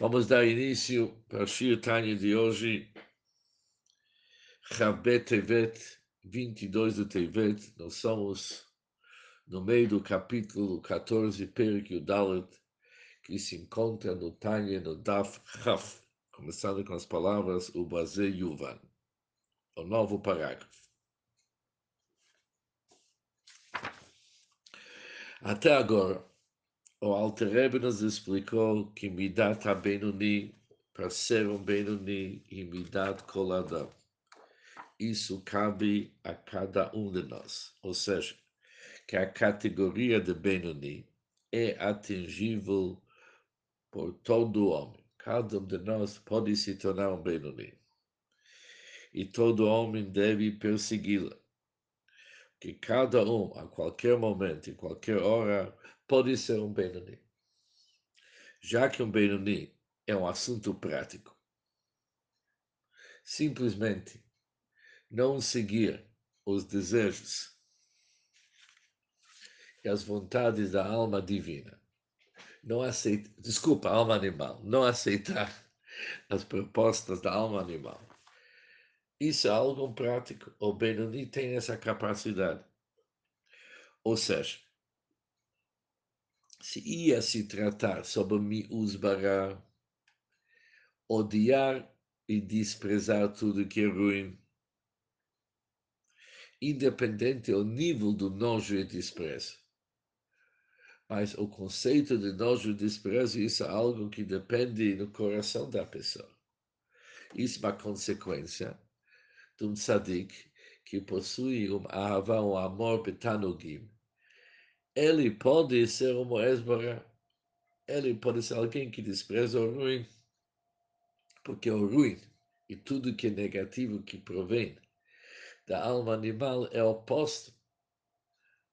Vamos dar início para o Shir Tanya de hoje, Chabet Tevet, 22 do Tevet. Nós somos no meio do capítulo 14, Perik Yudalet, que se encontra no Tanya, no Daf Chaf, começando com as palavras Ubaze Yuvan, o novo parágrafo. Até agora, o Alter Rebbe nos explicou que Midat HaBenuni, para ser um Benuni, e Midat Koladam. Isso cabe a cada um de nós. Ou seja, que a categoria de Benuni é atingível por todo homem. Cada um de nós pode se tornar um Benuni. E todo homem deve persegui-la. Que cada um, a qualquer momento, em qualquer hora, pode ser um Benoni. Já que um Benoni é um assunto prático, simplesmente não seguir os desejos e as vontades da alma divina, não aceitar, desculpa, alma animal, não aceitar as propostas da alma animal. Isso é algo prático. O Benoni tem essa capacidade. Ou seja, se ia se tratar sobre me usbará, odiar e desprezar tudo que é ruim, independente do nível do nojo e desprezo. Mas o conceito de nojo e desprezo, isso é algo que depende do coração da pessoa. Isso é uma consequência de um tzadik que possui um ahava, um amor betanugim, ele pode ser um Moesbara, ele pode ser alguém que despreza o ruim, porque o ruim e tudo que é negativo que provém da alma animal é oposto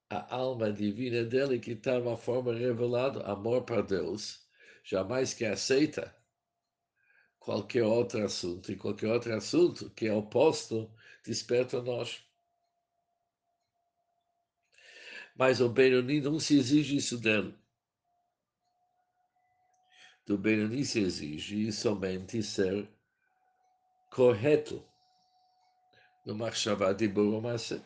à alma divina dele que está uma forma revelada, amor para Deus, jamais que aceita qualquer outro assunto, e qualquer outro assunto que é oposto desperta nós. Mas o Benoni não se exige isso dele. Do Benoni se exige somente ser correto no Machshavá de Burumase.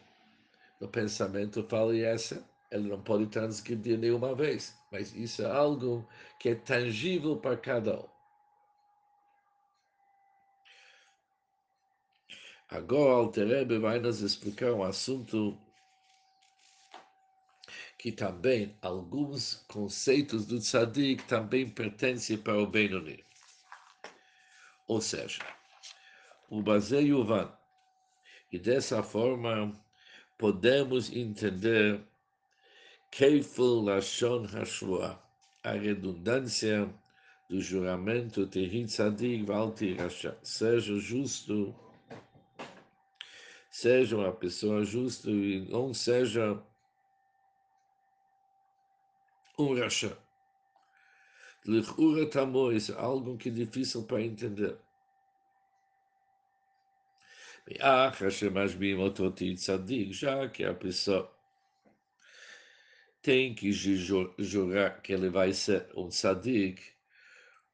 No pensamento fala essa, ele não pode transgredir nenhuma vez. Mas isso é algo que é tangível para cada um. Agora, Alterebe vai nos explicar um assunto que também alguns conceitos do tzadik também pertencem para o Benoni. Ou seja, o baseio van. E dessa forma podemos entender Keifel Lashon Hashua, a redundância do juramento Tehi Tzadik Valti Rasha. Seja justo, seja uma pessoa justa e não seja um. Lichura tamo, isso algo que é difícil para entender. Já que a pessoa tem que jurar que ele vai ser um tzadik,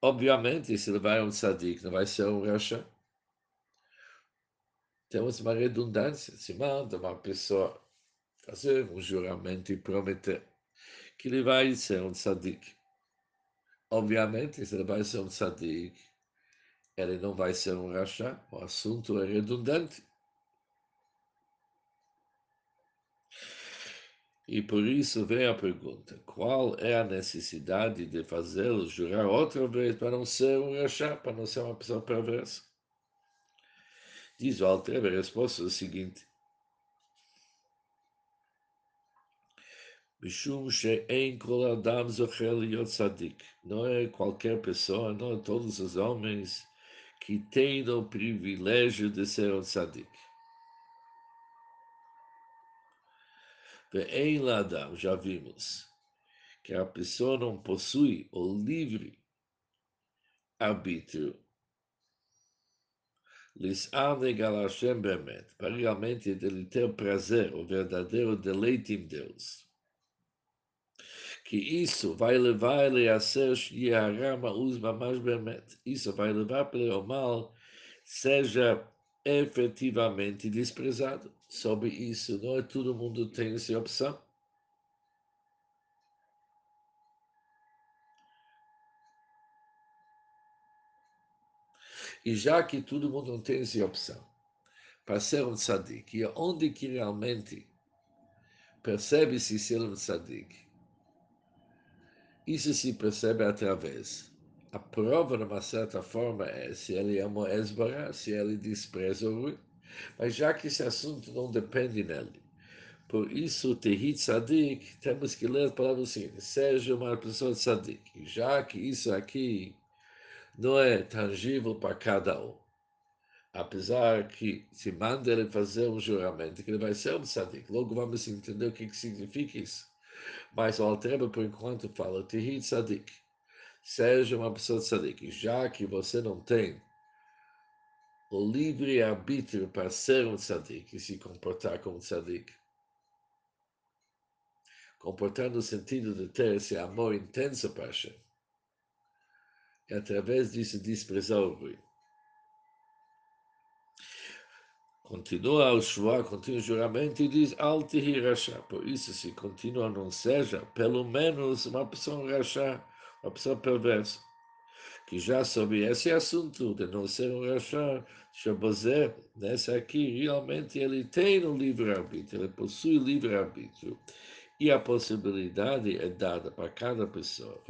obviamente, se ele vai um tzadik, não vai ser um rasha. Temos uma redundância. Se manda uma pessoa fazer um juramento e prometer que ele vai ser um tzadik. Obviamente, se ele vai ser um tzadik, ele não vai ser um rachá, o assunto é redundante. E por isso vem a pergunta: qual é a necessidade de fazê-lo jurar outra vez para não ser um rachá, para não ser uma pessoa perversa? Diz o Alter, a resposta é a seguinte: Mishum she'en kol adam tzadik. Não é qualquer pessoa, não é todos os homens que têm o privilégio de ser um tzadik. Ve'en ladam, já vimos, que a pessoa não possui o livre arbítrio. Lis'am negal Hashem bemet, para realmente ele ter prazer, o verdadeiro deleite em Deus que isso vai levar ele a ser Yarama Uzma mais Isso vai levar para o mal, seja efetivamente desprezado. Sobre isso, não é todo mundo tem essa opção. E já que todo mundo não tem essa opção, para ser um tzadik, e onde que realmente percebe-se ser um tzadik, isso se percebe através. A prova, de uma certa forma, é se ele é Moesbara, se ele despreza o ruim. Mas já que esse assunto não depende nele, por isso, Tehit Tzadik, temos que ler a palavra seguinte: seja uma pessoa tzadik. Já que isso aqui não é tangível para cada um, apesar que se manda ele fazer um juramento que ele vai ser um tzadik, logo vamos entender o que, que significa isso. Mas o Altreba, por enquanto, fala Tehit Tzadik. Seja uma pessoa tzadik. Já que você não tem o livre-arbítrio para ser um tzadik e se comportar como tzadik, comportar no sentido de ter esse amor intenso para Hashem, e através disso desprezar o ruim. Continua o Shua, continua o juramento e diz Altihi Rasha. Por isso, se continua, não seja, pelo menos uma pessoa Rasha, uma pessoa perversa. Que já sobre esse assunto de não ser um Rasha, Shabazé, nesse aqui, realmente ele tem um livre-arbítrio, ele possui livre-arbítrio. E a possibilidade é dada para cada pessoa.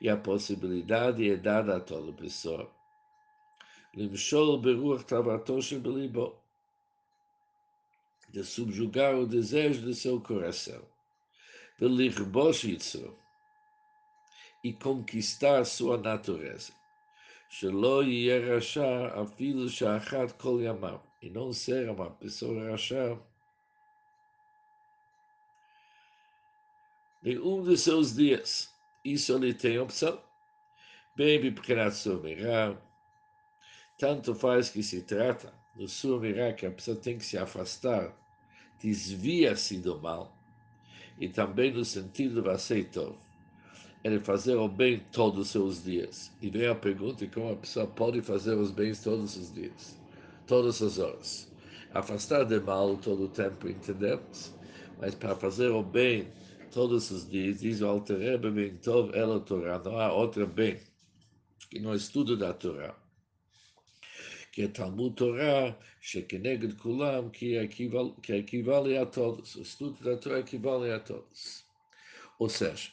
E a possibilidade é dada a toda pessoa Livshol Beruach Tavatoshe Belibo, de subjugar o desejo do seu coração, Belirbosh Yitzro, e conquistar sua natureza. Shelo Yerashah Afil Shachat Kol Yamam, e não ser uma pessoa rachar em um dos seus dias. Isso ele tem opção. Bebe pequenaço, mirá, tanto faz que se trata no Sumirá que a pessoa tem que se afastar, desvia-se do mal, e também no sentido do aceito, ele fazer o bem todos os seus dias. E vem a pergunta como a pessoa pode fazer os bens todos os dias, todas as horas. Afastar do mal todo o tempo, entendemos? Mas para fazer o bem todos os dias, diz o Alter Rebbe, tov, ela Torá, não há outro bem que no estudo da Torá que é Talmud Torah, Shekeneged Kulam, que, equivale, que equivale a todos. O estudo da Torá equivale a todos. Ou seja,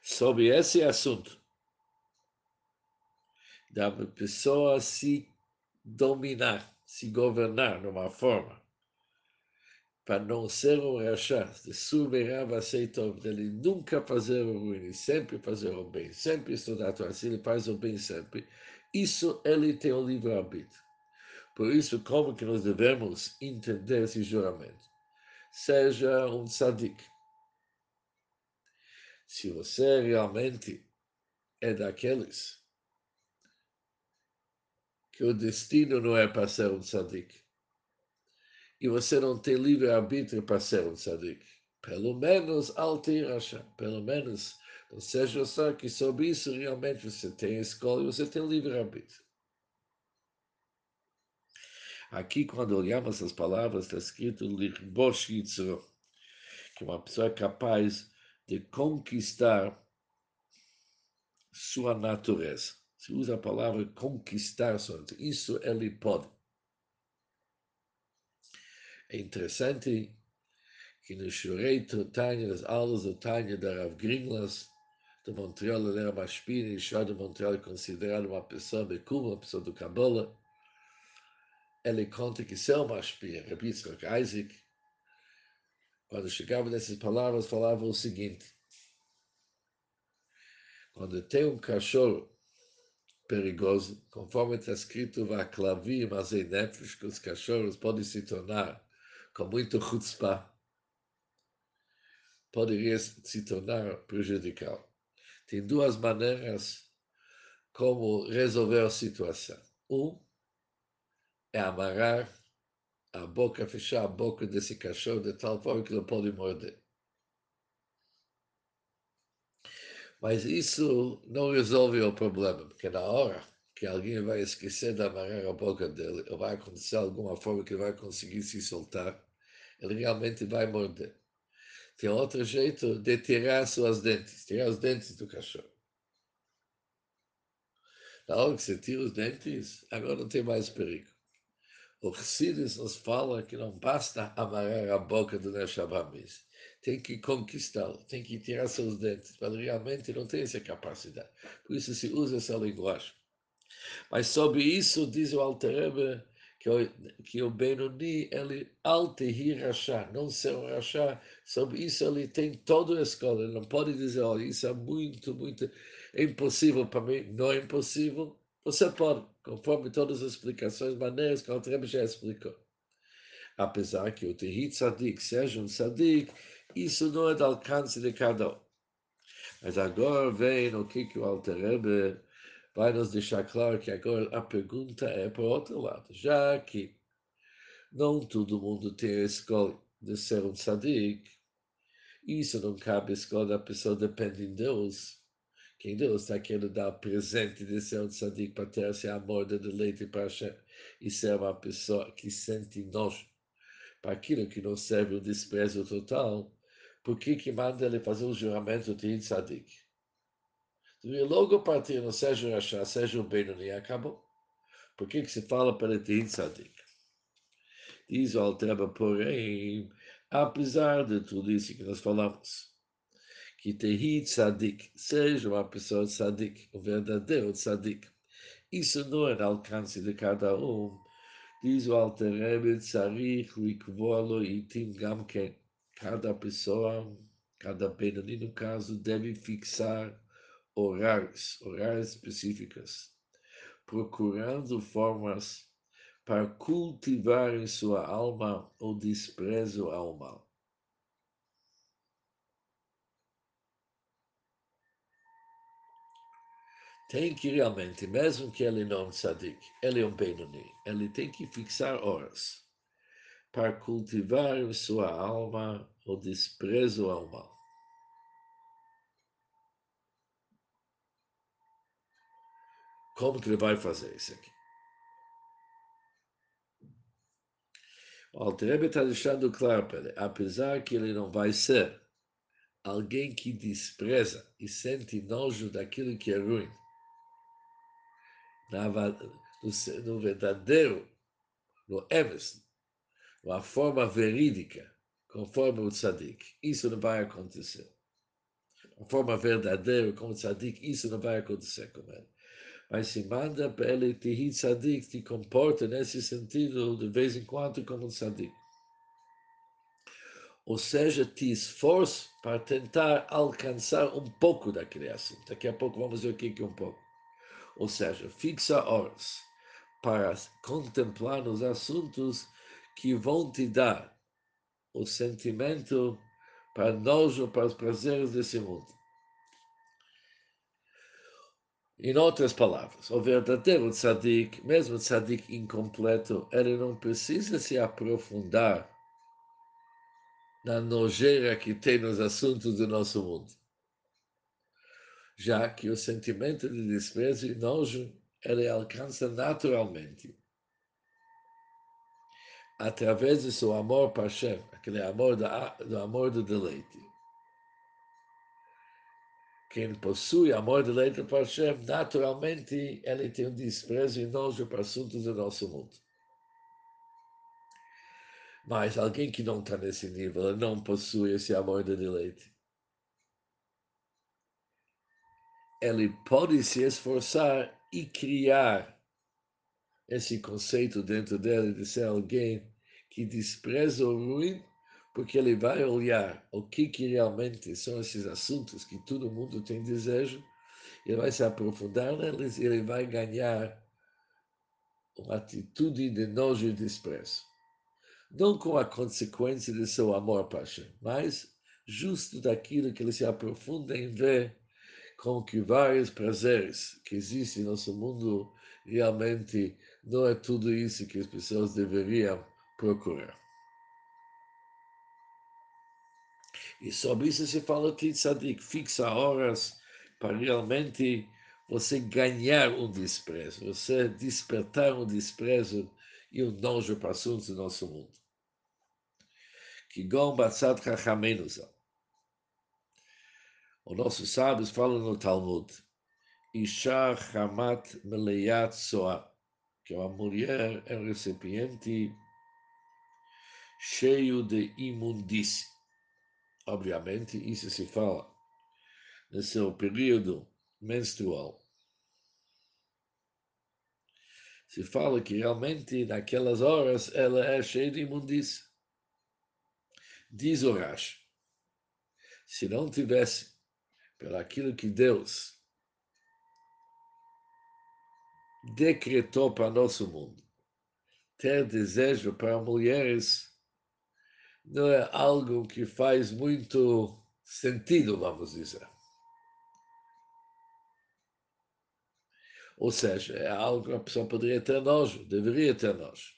sobre esse assunto, da pessoa se dominar, se governar de uma forma, para não ser um rachá, de submerar aceitov, dele nunca fazer o ruim, sempre fazer o bem, sempre estudar a Torá, se ele faz o bem sempre, isso ele tem o livre-arbítrio. Por isso, como que nós devemos entender esse juramento? Seja um tzadik. Se você realmente é daqueles que o destino não é para ser um tzadik, e você não tem livre-arbítrio para ser um tzadik, pelo menos alteracha, pelo menos ou seja, só que sobre isso realmente você tem escolha, você tem livre-arbítrio. Aqui, quando olhamos essas palavras, está escrito Lirbosh que uma pessoa é capaz de conquistar sua natureza. Se usa a palavra conquistar sua natureza. Isso ele pode. É interessante que no Shurei Tanya, das aulas do Tanya da Rav Gringlas, de Montreal, ele era Mashpini, Ishar de Montreal é considerado uma pessoa Bekum, uma pessoa do Kabbalah. Ele conta que seu Mashpini, Rabbi Yitzchak Isaac, quando chegava nessas palavras, falava o seguinte, quando tem um cachorro perigoso, conforme está escrito, Vaclavim, mas em nefesh, que os cachorros podem se tornar com muito chutzpah, poderia se tornar prejudicial tem duas maneiras como resolver a situação. Um é amarrar a boca, fechar a boca desse cachorro de tal forma que não pode morder. Mas isso não resolve o problema, porque na hora que alguém vai esquecer de amarrar a boca dele, ou vai acontecer alguma forma que ele vai conseguir se soltar, ele realmente vai morder. Tem outro jeito de tirar suas dentes, tirar os dentes do cachorro. Na hora que você tira os dentes, agora não tem mais perigo. O Chassidus nos fala que não basta amarrar a boca do Neshabamis. Tem que conquistá-lo, tem que tirar seus dentes, mas realmente não tem essa capacidade. Por isso se usa essa linguagem. Mas sobre isso diz o Alterebe que o, que o Benoni, ele altehir rachá, não ser um rachá, sobre isso ele tem toda a escola, ele não pode dizer, olha, isso é muito, muito impossível para mim, não é impossível, você pode, conforme todas as explicações, maneiras que o Altrebe já explicou. Apesar que o Tehit Sadik seja um Sadik, isso não é do alcance de cada um. Mas agora vem o que, que o Alterebe vai nos deixar claro que agora a pergunta é para o outro lado. Já que não todo mundo tem a escolha de ser um Sadik, isso não cabe a escolha da pessoa, depende de Deus. Quem Deus está querendo dar presente de ser um tzadik para ter esse amor de deleite para e ser uma pessoa que sente nojo para aquilo que não serve o desprezo total, por que que manda ele fazer o juramento de tzadik? Devia logo partir, não seja o Rashá, seja o Benoni, acabou. Por que que se fala para ele tzadik? Diz o Altreba, porém, apesar de tudo isso que nós falamos, que Tehi Tzadik seja uma pessoa tzadik, o verdadeiro tzadik. Isso não é alcance de cada um. Diz o Alter Rebbe, Tzarich, Likvolo, Itim, Gamken. Cada pessoa, cada Benoni, no caso, deve fixar horários, horários específicos, procurando formas para cultivar em sua alma o desprezo ao mal. tem que realmente, mesmo que ele não tzadik, ele é um Benoni, ele tem que fixar horas para cultivar em sua alma o desprezo ao mal. Como que ele vai fazer isso aqui? O Alterebe está deixando claro para ele, apesar que ele não vai ser alguém que despreza e sente nojo daquilo que é ruim, na, no, no verdadeiro, no Emes, uma forma verídica, conforme o tzadik. Isso não vai acontecer. Uma forma verdadeira, como tzadik, isso não vai acontecer com ele. Mas se manda para ele, Tihi tzadik, te comporta nesse sentido, de vez em quando, como um tzadik. Ou seja, te esforça para tentar alcançar um pouco daquele assunto. Daqui a pouco vamos ver o que é um pouco ou seja, fixa horas para contemplar os assuntos que vão te dar o sentimento para nojo, para os prazeres desse mundo. Em outras palavras, o verdadeiro tzadik, mesmo tzadik incompleto, ele não precisa se aprofundar na nojeira que tem nos assuntos do nosso mundo já que o sentimento de desprezo e nojo ele alcança naturalmente através do seu amor para Hashem, aquele amor do amor do deleite. Quem possui amor do deleite para Hashem, naturalmente ele tem um desprezo e nojo para assuntos do nosso mundo. Mas alguém que não está nesse nível, não possui esse amor do deleite. ele pode se esforçar e criar esse conceito dentro dele de ser alguém que despreza o ruim, porque ele vai olhar o que, que realmente são esses assuntos que todo mundo tem desejo, ele vai se aprofundar neles e ele vai ganhar uma atitude de nojo e desprezo. Não com a consequência de seu amor para mas justo daquilo que ele se aprofunda em ver com que vários prazeres que existem no nosso mundo realmente não é tudo isso que as pessoas deveriam procurar. E sobre isso se fala que tzadik fixa horas para realmente você ganhar um desprezo, você despertar um desprezo e um nojo para assuntos do nosso mundo. Que gom batzat chachamenusa. Os nossos sábios falam no Talmud, Isha Hamat Meleyat Soa, que uma mulher é um recipiente cheio de imundície. Obviamente, isso se fala no seu período menstrual. Se fala que realmente naquelas horas ela é cheia de imundície. Diz o Rashi, se não tivesse pelo aquilo que Deus decretou para nosso mundo, ter desejo para mulheres não é algo que faz muito sentido, vamos dizer. Ou seja, é algo que a pessoa poderia ter nojo, deveria ter nojo.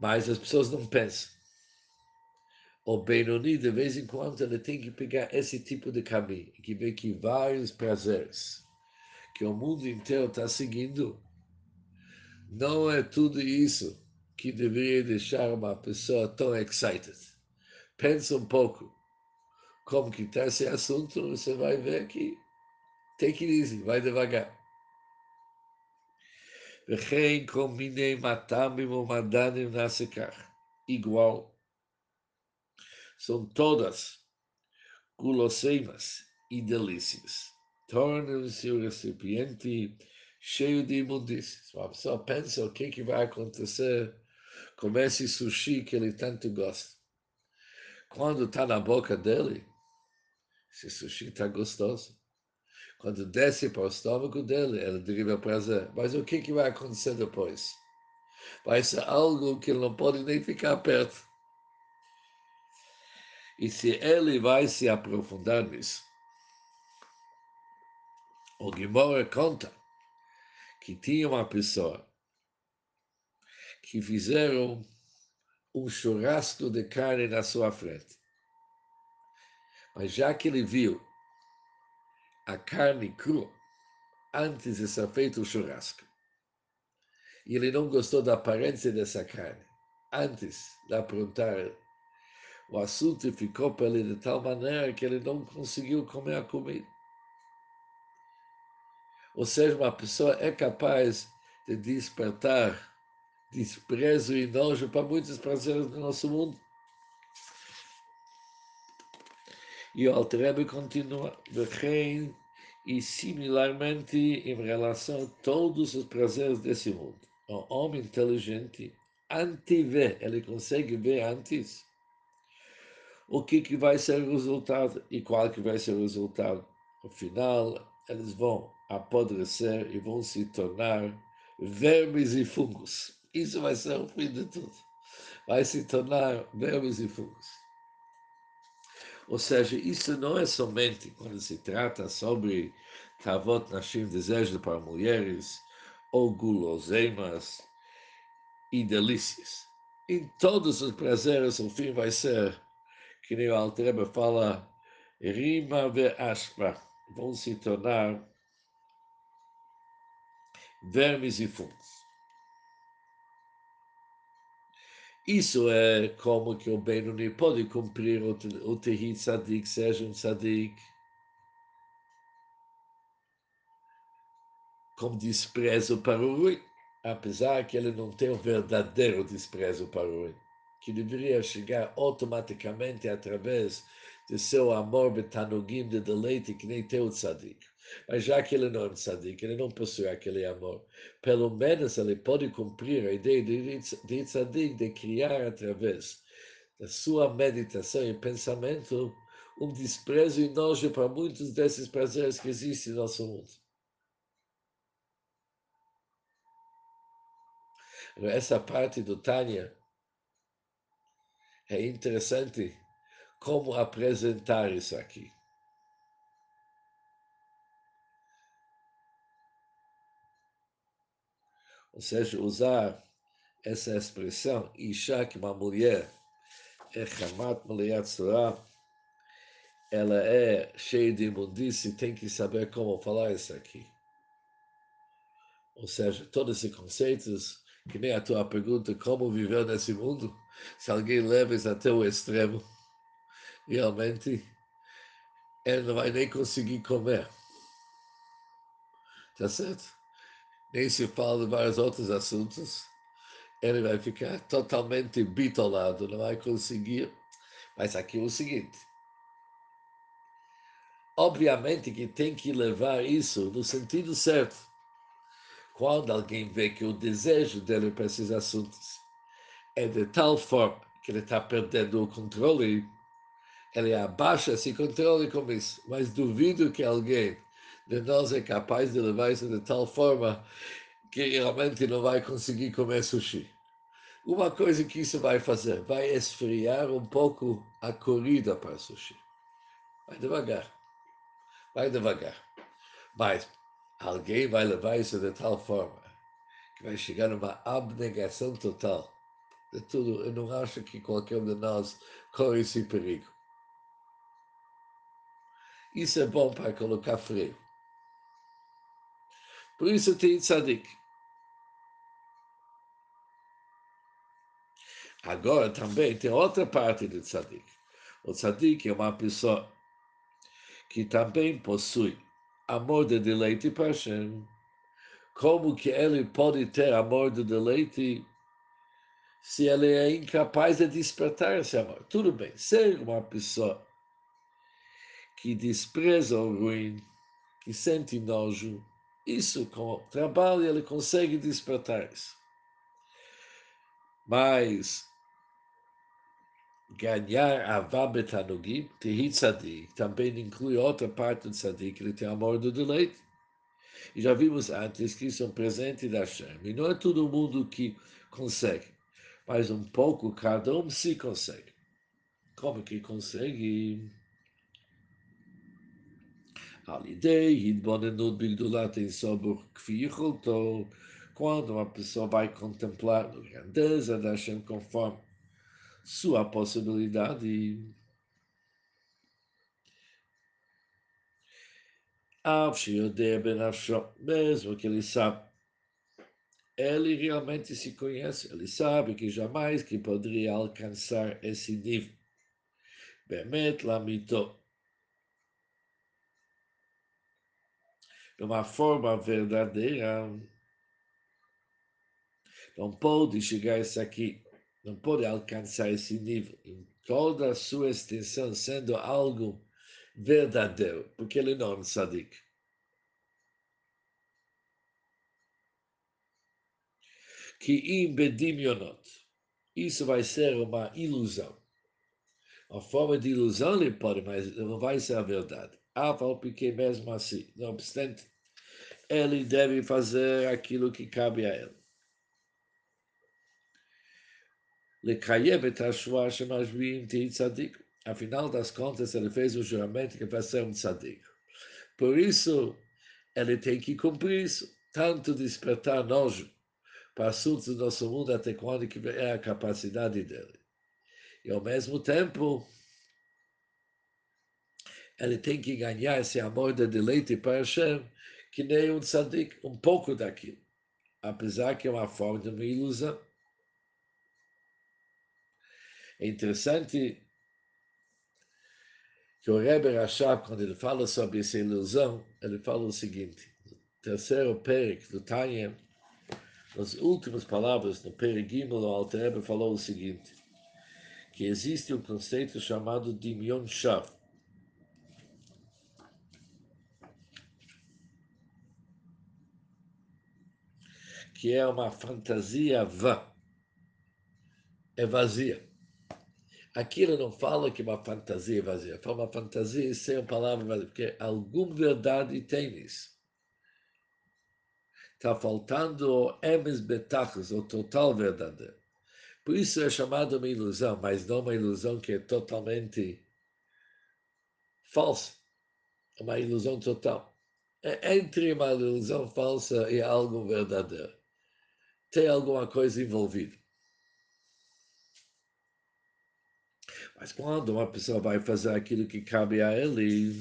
Mas as pessoas não pensam. O Benoni, de vez em quando, ele tem que pegar esse tipo de caminho, que vê que vários prazeres que o mundo inteiro está seguindo, não é tudo isso que deveria deixar uma pessoa tão excited. Pensa um pouco como que está esse assunto, você vai ver que take it easy, vai devagar. וכן כל מיני מטעמים ומדענים נעשה כך, igual. São todas guloseimas e delícias. Tornam-se o recipiente cheio de imundícias. A pessoa pensa o que, que vai acontecer com esse sushi que ele tanto gosta. Quando está na boca dele, esse sushi está gostoso. Quando desce para o estômago dele, ele deriva prazer. Mas o que, que vai acontecer depois? Vai ser algo que ele não pode nem ficar perto. E se ele vai se aprofundar nisso, o Gimora conta que tinha uma pessoa que fizeram um churrasco de carne na sua frente. Mas já que ele viu a carne crua antes de ser feito o churrasco. E ele não gostou da aparência dessa carne. Antes de aprontar, o assunto ficou para ele de tal maneira que ele não conseguiu comer a comida. Ou seja, uma pessoa é capaz de despertar desprezo e nojo para muitos prazeres do nosso mundo. E o Altrebe continua, e similarmente em relação a todos os prazeres desse mundo. O homem inteligente antevê, ele consegue ver antes o que, que vai ser o resultado e qual que vai ser o resultado. Final, eles vão apodrecer e vão se tornar vermes e fungos. Isso vai ser o fim de tudo. Vai se tornar vermes e fungos. Ou seja, isso não é somente quando se trata sobre Tavot Nashim, desejo para mulheres, ou guloseimas e delícias. Em todos os prazeres, o fim vai ser, que nem o Altreba fala, rima ve aspa, vão se tornar vermes e fungos. Isso é como que o Benoni pode cumprir o, o Tehi Tzadik, seja um Tzadik com desprezo para o ruim, apesar que ele não tem o verdadeiro desprezo para o ruim, que deveria chegar automaticamente através de seu amor betanogim de deleite, que nem tem o Tzadik. Mas já que ele não é um tzadik, ele não possui aquele amor, pelo menos ele pode cumprir a ideia de, de tzadik de criar através da sua meditação e pensamento um desprezo e nojo para muitos desses prazeres que existem no nosso mundo. Essa parte do Tânia é interessante como apresentar isso aqui. Ou seja, usar essa expressão, Isha, que uma mulher é Hamat ela é cheia de imundície, tem que saber como falar isso aqui. Ou seja, todos esses conceitos, que nem a tua pergunta, como viver nesse mundo, se alguém leva isso até o extremo, realmente ele não vai nem conseguir comer. Tá certo? Nem se fala de vários outros assuntos. Ele vai ficar totalmente bitolado, não vai conseguir. Mas aqui é o seguinte: obviamente que tem que levar isso no sentido certo. Quando alguém vê que o desejo dele para esses assuntos é de tal forma que ele está perdendo o controle, ele abaixa esse controle com isso. Mas duvido que alguém de nós é capaz de levar isso de tal forma que realmente não vai conseguir comer sushi. Uma coisa que isso vai fazer, vai esfriar um pouco a corrida para sushi. Vai devagar. Vai devagar. Mas alguém vai levar isso de tal forma que vai chegar numa abnegação total de tudo. Eu não acho que qualquer um de nós corre esse perigo. Isso é bom para colocar freio. Por isso tem tzadik. Agora também tem outra parte do tzadik. O tzadik é uma pessoa que também possui amor de deleite para Hashem. Como que ele pode ter amor de deleite se ele é incapaz de despertar esse amor? Tudo bem, ser uma pessoa que despreza o ruim, que sente nojo, isso, com o trabalho, ele consegue despertar isso. Mas ganhar a Vabetanugim, Tehit Tzadik, também inclui outra parte do que ele tem amor do deleite. E já vimos antes que isso é um presente da Hashem. E não é todo mundo que consegue, mas um pouco cada um se consegue. Como que consegue? Al idei, idbonenut bigdulat em sobor kfiyicholtou, quando uma pessoa vai contemplar a grandeza da Hashem conforme sua possibilidade. Mesmo que ele sabe, ele realmente se conhece, ele sabe que jamais que poderia alcançar esse nível. Bemet lamito, de uma forma verdadeira. Não pode chegar isso aqui, não pode alcançar esse nível em toda a sua extensão, sendo algo verdadeiro, porque ele não é um tzadik. Que imbedimionot, isso vai ser uma ilusão. Uma forma de ilusão ele pode, mas não vai ser a verdade. Aval porque mesmo assim, não obstante, ele deve fazer aquilo que cabe a ele. Afinal das contas, ele fez o juramento que vai ser um tzadik. Por isso, ele tem que cumprir isso, tanto despertar nojo para assuntos do nosso mundo até quando que é a capacidade dele. E ao mesmo tempo, ele tem que ganhar esse amor de deleite para Hashem, que nem um tzadik, um pouco daquilo. Apesar que é uma forma de uma ilusão. É interessante que o Rebbe Rashab, quando ele fala sobre essa ilusão, ele fala o seguinte, no terceiro Perek do Tanya, nas últimas palavras, no Perek o Alter Rebbe falou o seguinte, que existe um conceito chamado Dimion Shav, que é uma fantasia vã, é vazia. Aquilo não fala que uma fantasia é vazia, fala uma fantasia sem palavra vazia, porque alguma verdade tem nisso. Está faltando o emes betachos, o total verdadeiro. Por isso é chamado uma ilusão, mas não uma ilusão que é totalmente falsa. É uma ilusão total. É entre uma ilusão falsa e algo verdadeiro. Tem alguma coisa envolvida. Mas quando uma pessoa vai fazer aquilo que cabe a ele,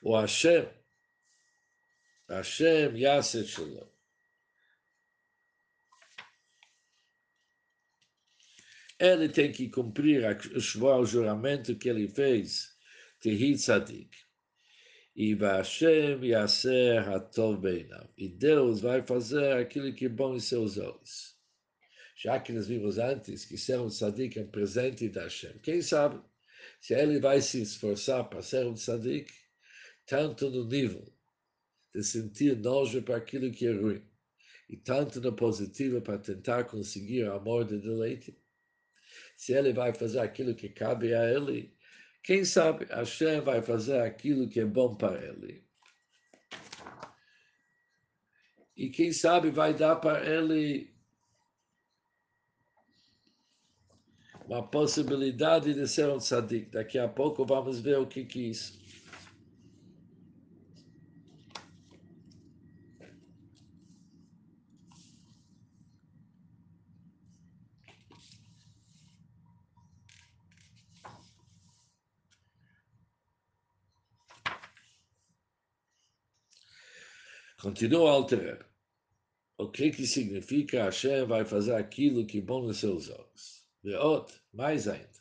o Hashem, Hashem Yasser Shalom, ele tem que cumprir o juramento que ele fez, Tehi Tzadik. E Hashem Yasser Hatov. E Deus vai fazer aquilo que é bom em seus olhos. Já que nós vimos antes que ser um tzadik é um presente da Hashem. Quem sabe se ele vai se esforçar para ser um tzadik, tanto no nível de sentir nojo para aquilo que é ruim, e tanto no positivo para tentar conseguir amor de deleite, se ele vai fazer aquilo que cabe a ele, quem sabe Hashem vai fazer aquilo que é bom para ele. E quem sabe vai dar para ele uma possibilidade de ser um tzadik. Daqui a pouco vamos ver o que, que é isso. Continua a alterar. O que que significa Hashem vai fazer aquilo que é bom nos seus olhos? Veot, mais ainda.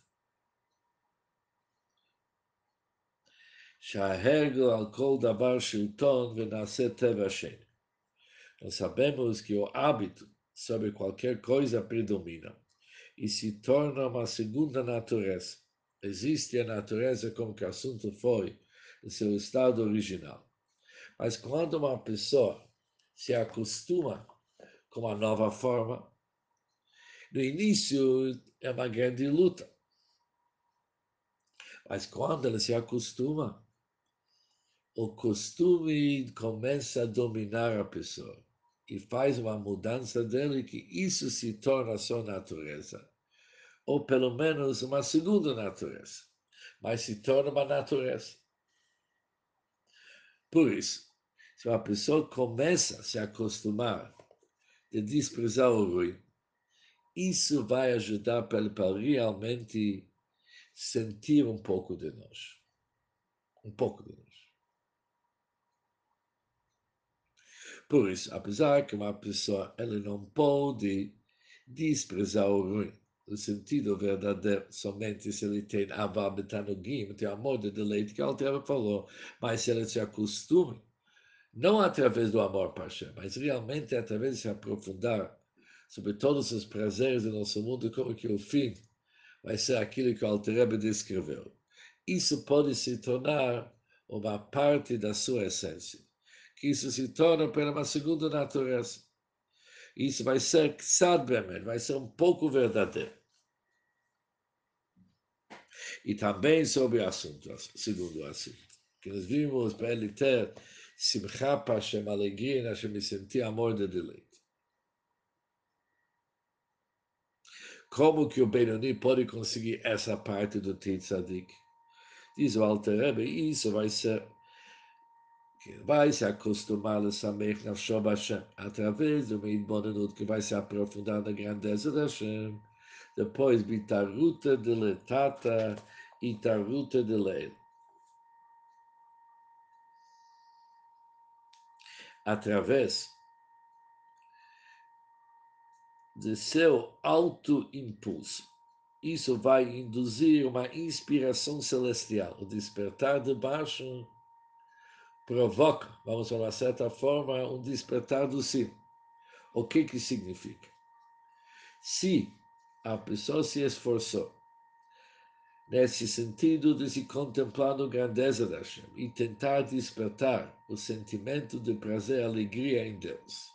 שההרגל על כל דבר שלטון ונעשה טבע שני. Nós sabemos que o hábito sobre qualquer coisa predomina e se torna uma segunda natureza. Existe a natureza como que o assunto foi em seu estado original. Mas quando uma pessoa se acostuma com uma nova forma, no início é uma grande luta. Mas quando ela se acostuma, o costume começa a dominar a pessoa e faz uma mudança dele que isso se torna sua natureza. Ou pelo menos uma segunda natureza, mas se torna uma natureza. Por isso, se uma pessoa começa a se acostumar de desprezar o ruim, isso vai ajudar para ele realmente sentir um pouco de nós. Um pouco de nós. Por isso, apesar que uma pessoa ela não pode desprezar o ruim, no sentido verdadeiro, somente se ele tem avá betanogim, tem amor de deleite, que a Altera falou, mas se ele se acostuma não através do amor para mas realmente através de se aprofundar sobre todos os prazeres do nosso mundo, como que o fim vai ser aquilo que o Alterebe descreveu. Isso pode se tornar uma parte da sua essência, que isso se torna para uma segunda natureza. Isso vai ser ksad vai ser um pouco verdadeiro. E também sobre o assunto, segundo assunto, que nós vimos para ele ter Simcha para Hashem, alegria em Hashem, me sentir amor de deleite. Como que o Benoni pode conseguir essa parte do Titzadik? Diz o Alter Rebbe, isso vai ser que vai se acostumar a Samech Nafsho Hashem, através do Meidbonenut, que vai se aprofundar na grandeza da Hashem, depois Bitaruta de Letata e Taruta de Leil. Através de seu auto-impulso. Isso vai induzir uma inspiração celestial. O despertar de baixo provoca, vamos falar certa forma, um despertar do cimo. O que que significa? Se a pessoa se esforçou nesse sentido de se contemplar a grandeza da Hashem e tentar despertar o sentimento de prazer e alegria em Deus.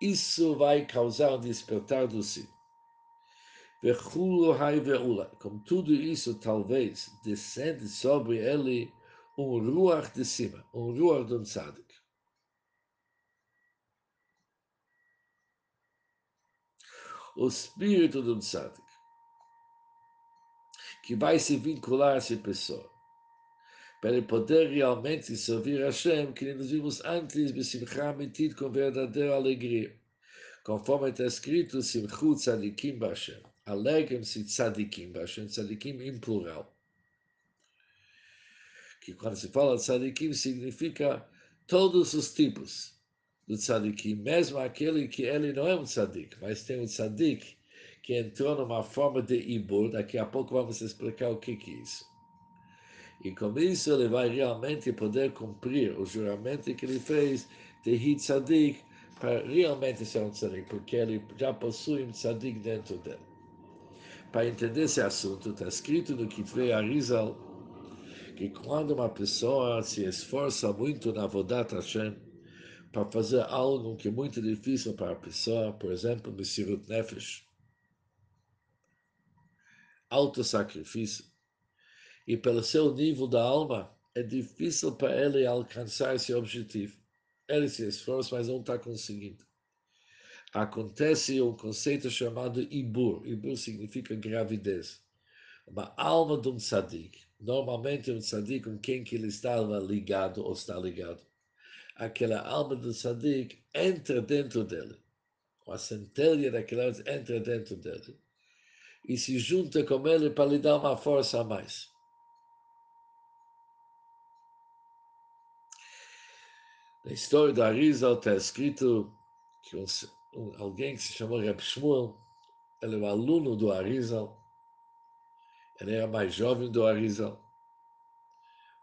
Isso vai causar um despertar do si. Com tudo isso, talvez descende sobre ele um ruach de cima, um ruach de um tzadik. O espírito de um tzadik que vai se vincular a essa pessoa. para poder realmente servir a Hashem, que nos vimos antes, Besimcha com verdadeira alegria. Conforme está escrito, Simchu Tzadikim Bashem. Alegrem-se Tzadikim Bashem, Tzadikim em plural. Que quando se fala Tzadikim, significa todos os tipos do Tzadikim, mesmo aquele que ele não é um Tzadik, mas tem um Tzadik que entrou numa forma de Ibur, daqui a pouco vamos explicar o que, é isso. E com isso ele vai realmente poder cumprir o juramento que ele fez de Hitzadik para realmente ser um tzadik, porque ele já possui um tzadik dentro dele. Para entender esse assunto, está escrito no Kitvei Arizal que quando uma pessoa se esforça muito na Vodat Hashem para fazer algo que é muito difícil para a pessoa, por exemplo, Messirut Nefesh, auto-sacrifício, e pelo seu nível da alma, é difícil para ele alcançar esse objetivo. Ele se esforça, mas não está conseguindo. Acontece um conceito chamado Ibur. Ibur significa gravidez. Uma alma de um tzadik. Normalmente um tzadik com quem que ele estava ligado ou está ligado. Aquela alma do tzadik entra dentro dele. A centelha daquela entra dentro dele. E se junta com ele para lhe dar uma força a mais. Na história da Arizal está escrito que um, um, alguém que se chamou Reb Shmuel, ele era aluno do Arizal, ele era mais jovem do Arizal.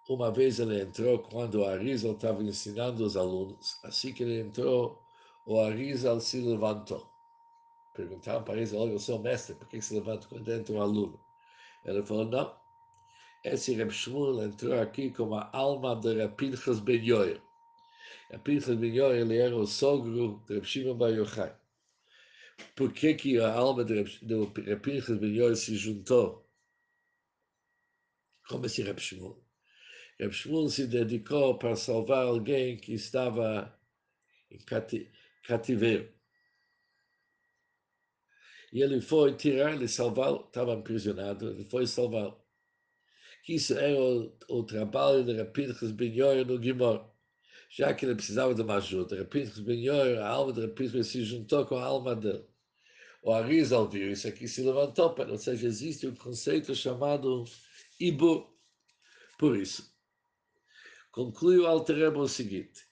Uma vez ele entrou quando o Arizal estava ensinando os alunos. Assim que ele entrou, o Arizal se levantou. Perguntaram para ele, olha, seu mestre, por que se levanta quando entra um aluno? Ele falou, não, esse Reb Shmuel entrou aqui como a alma de Reb Ben. A Pinchas Ben Yoel, ele era o sogro de Reb Shimon Bar Yochai. Por que, que a alma de Reb Ben Yoel se juntou como esse Reb Shmuel? Reb Shmuel se dedicou para salvar alguém que estava em cativeiro. E ele foi tirar, ele salvar, estava aprisionado, ele foi salvar. Isso era o, o trabalho de Rapinchas Ben no Guimor já que ele precisava de uma ajuda. Repito, a alma de Repito se juntou com a alma dele. O Arizal viu isso aqui, se levantou, ou seja, existe um conceito chamado Ibu. Por isso, conclui o Alterebo o seguinte.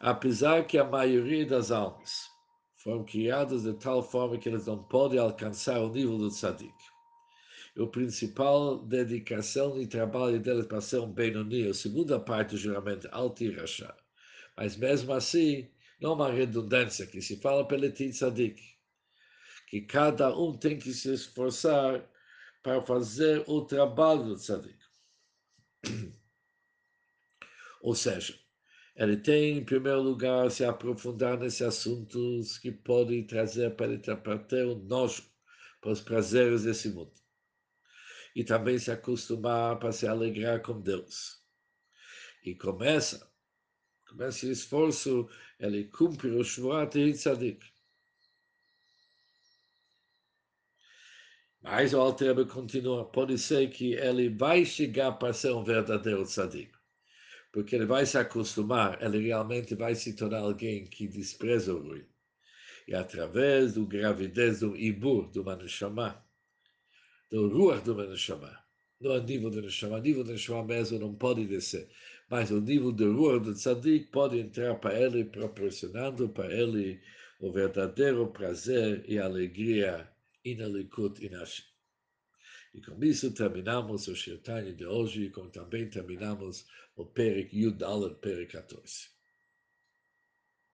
Apesar que a maioria das almas foram criadas de tal forma que eles não podem alcançar o nível do tzadik, o principal dedicação e trabalho deles para ser um Benoni, a segunda parte do juramento, Altirachá. Mas mesmo assim, não uma redundância que se fala pelo Tzadik, que cada um tem que se esforçar para fazer o trabalho do Tzadik. Ou seja, ele tem, em primeiro lugar, se aprofundar nesses assuntos que podem trazer para ele para ter o nojo para os prazeres desse mundo e também se acostumar para se alegrar com Deus. E começa, começa o esforço, ele cumpre o Shvuat e Tzadik. Mas o Altrebe continua, pode ser que ele vai chegar para ser um verdadeiro tzadik, porque ele vai se acostumar, ele realmente vai se tornar alguém que despreza o ruim. E através do gravidez do Ibur, do Manushama, do Ruach do Menashama. Não é nível do Neshama. nível do Neshama mesmo não pode descer. Mas o nível do Ruach do Tzadik pode entrar para ele, proporcionando para ele o verdadeiro prazer e alegria inalikut inashi. E com isso terminamos o Shirtani de hoje, como também terminamos o Perik Yud Aleph, Perik 14.